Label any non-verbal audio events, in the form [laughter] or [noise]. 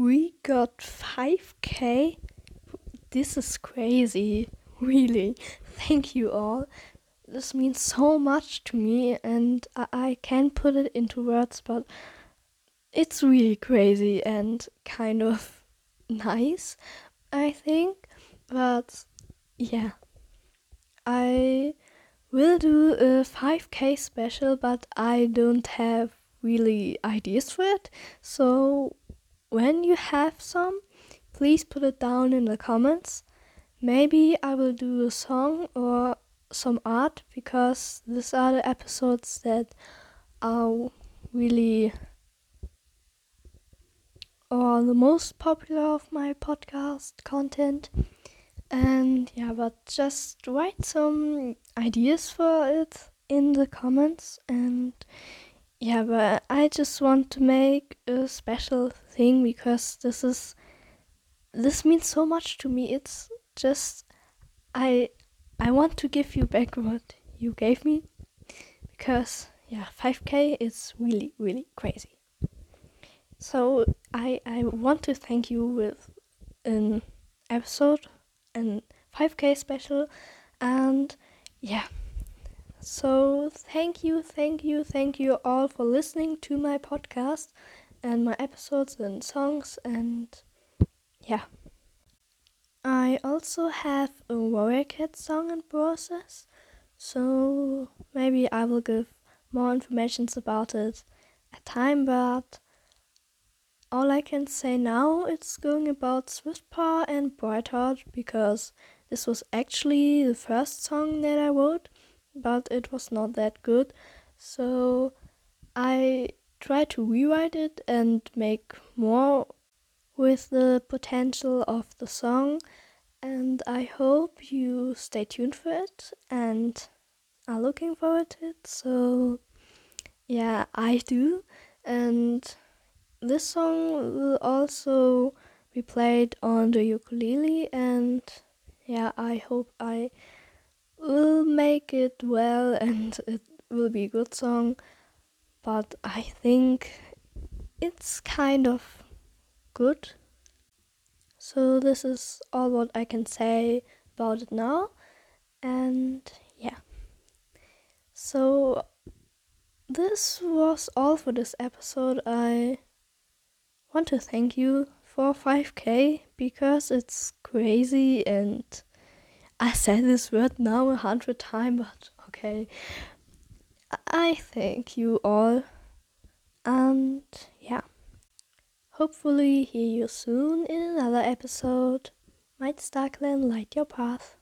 we got 5k. This is crazy, really. Thank you all. This means so much to me, and I, I can't put it into words, but it's really crazy and kind of [laughs] nice, I think. But yeah, I will do a 5k special, but I don't have really ideas for it. So when you have some, please put it down in the comments. Maybe I will do a song or some art because these are the episodes that are really or the most popular of my podcast content. And yeah, but just write some ideas for it in the comments. And yeah, but I just want to make a special thing because this is this means so much to me. It's just I I want to give you back what you gave me because yeah, 5k is really really crazy. So I I want to thank you with an episode and 5k special and yeah. So thank you, thank you, thank you all for listening to my podcast and my episodes and songs and yeah. I also have a Warrior Cat song in process, so maybe I will give more informations about it at time, but all I can say now it's going about Swiftpaw and Brightheart because this was actually the first song that I wrote, but it was not that good. So I tried to rewrite it and make more with the potential of the song. And I hope you stay tuned for it and are looking forward to it. So, yeah, I do. And this song will also be played on the ukulele and yeah i hope i will make it well and it will be a good song but i think it's kind of good. So this is all what i can say about it now and yeah. So this was all for this episode. I want to thank you for 5k because it's crazy and I said this word now a hundred times, but okay. I thank you all and yeah. Hopefully hear you soon in another episode. Might StarClan light your path.